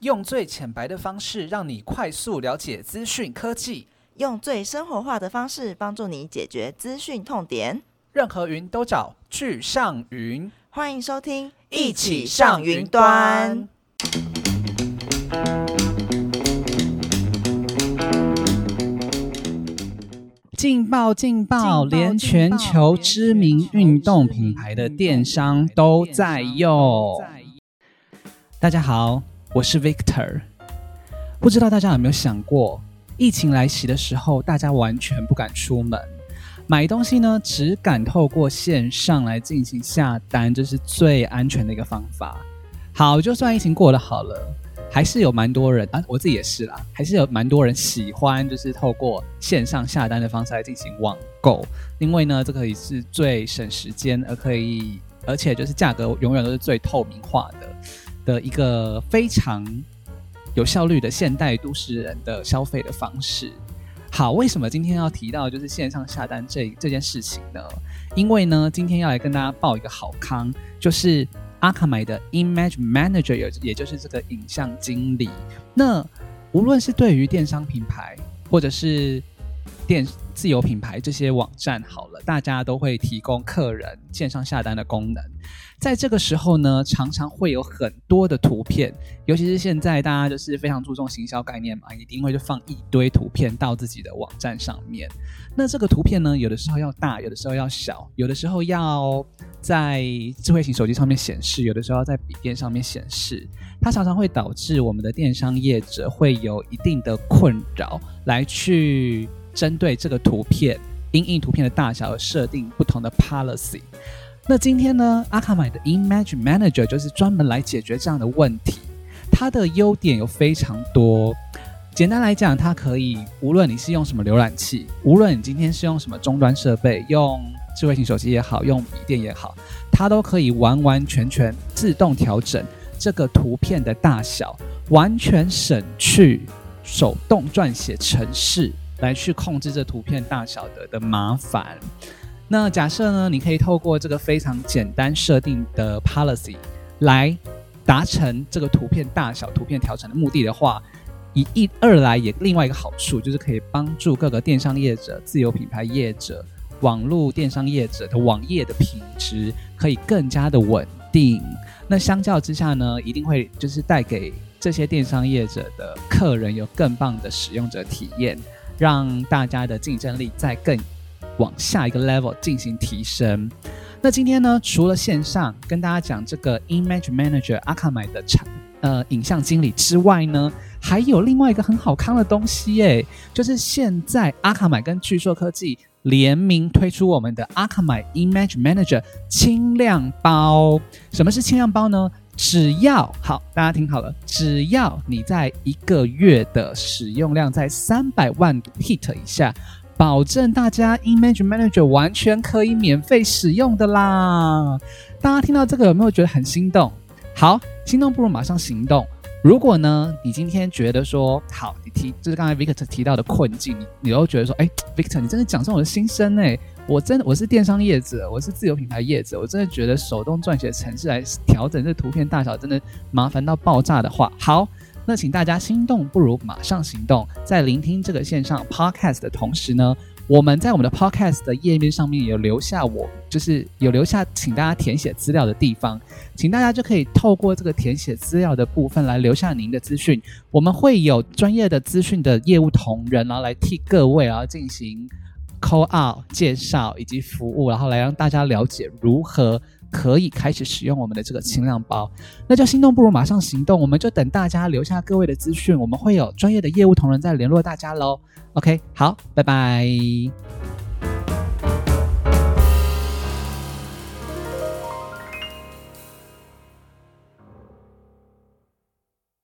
用最浅白的方式，让你快速了解资讯科技，用最生活化的方式帮助你解决资讯痛点。任何云都找聚上云，欢迎收听，一起上云端。劲爆劲爆，连全球知名运动品牌的电商都在用。大家好，我是 Victor。不知道大家有没有想过，疫情来袭的时候，大家完全不敢出门，买东西呢，只敢透过线上来进行下单，这是最安全的一个方法。好，就算疫情过了好了。还是有蛮多人啊，我自己也是啦，还是有蛮多人喜欢，就是透过线上下单的方式来进行网购，因为呢，这可以是最省时间，而可以，而且就是价格永远都是最透明化的的一个非常有效率的现代都市人的消费的方式。好，为什么今天要提到就是线上下单这这件事情呢？因为呢，今天要来跟大家报一个好康，就是。阿卡买的 Image Manager 有，也就是这个影像经理。那无论是对于电商品牌，或者是电自有品牌这些网站，好了，大家都会提供客人线上下单的功能。在这个时候呢，常常会有很多的图片，尤其是现在大家就是非常注重行销概念嘛，一定会就放一堆图片到自己的网站上面。那这个图片呢，有的时候要大，有的时候要小，有的时候要在智慧型手机上面显示，有的时候要在笔电上面显示，它常常会导致我们的电商业者会有一定的困扰，来去针对这个图片因应图片的大小而设定不同的 policy。那今天呢，阿卡买的 Image Manager 就是专门来解决这样的问题。它的优点有非常多。简单来讲，它可以无论你是用什么浏览器，无论你今天是用什么终端设备，用智慧型手机也好，用笔电也好，它都可以完完全全自动调整这个图片的大小，完全省去手动撰写程式来去控制这图片大小的的麻烦。那假设呢？你可以透过这个非常简单设定的 policy 来达成这个图片大小、图片调整的目的的话，以一二来也另外一个好处就是可以帮助各个电商业者、自由品牌业者、网络电商业者的网页的品质可以更加的稳定。那相较之下呢，一定会就是带给这些电商业者的客人有更棒的使用者体验，让大家的竞争力再更。往下一个 level 进行提升。那今天呢，除了线上跟大家讲这个 Image Manager 阿卡买的产呃影像经理之外呢，还有另外一个很好看的东西耶，就是现在阿卡买跟巨硕科技联名推出我们的阿卡买 Image Manager 轻量包。什么是轻量包呢？只要好，大家听好了，只要你在一个月的使用量在三百万 hit 以下。保证大家 Image Manager 完全可以免费使用的啦！大家听到这个有没有觉得很心动？好，心动不如马上行动。如果呢，你今天觉得说好，你提就是刚才 Victor 提到的困境，你你又觉得说，哎，Victor，你真的讲出我的心声哎！我真的我是电商业者，我是自有品牌业者，我真的觉得手动撰写程式来调整这图片大小真的麻烦到爆炸的话，好。那请大家心动不如马上行动，在聆听这个线上 podcast 的同时呢，我们在我们的 podcast 的页面上面有留下我就是有留下请大家填写资料的地方，请大家就可以透过这个填写资料的部分来留下您的资讯，我们会有专业的资讯的业务同仁，然后来替各位然后进行 call out 介绍以及服务，然后来让大家了解如何。可以开始使用我们的这个轻量包，那叫心动不如马上行动，我们就等大家留下各位的资讯，我们会有专业的业务同仁在联络大家喽。OK，好，拜拜。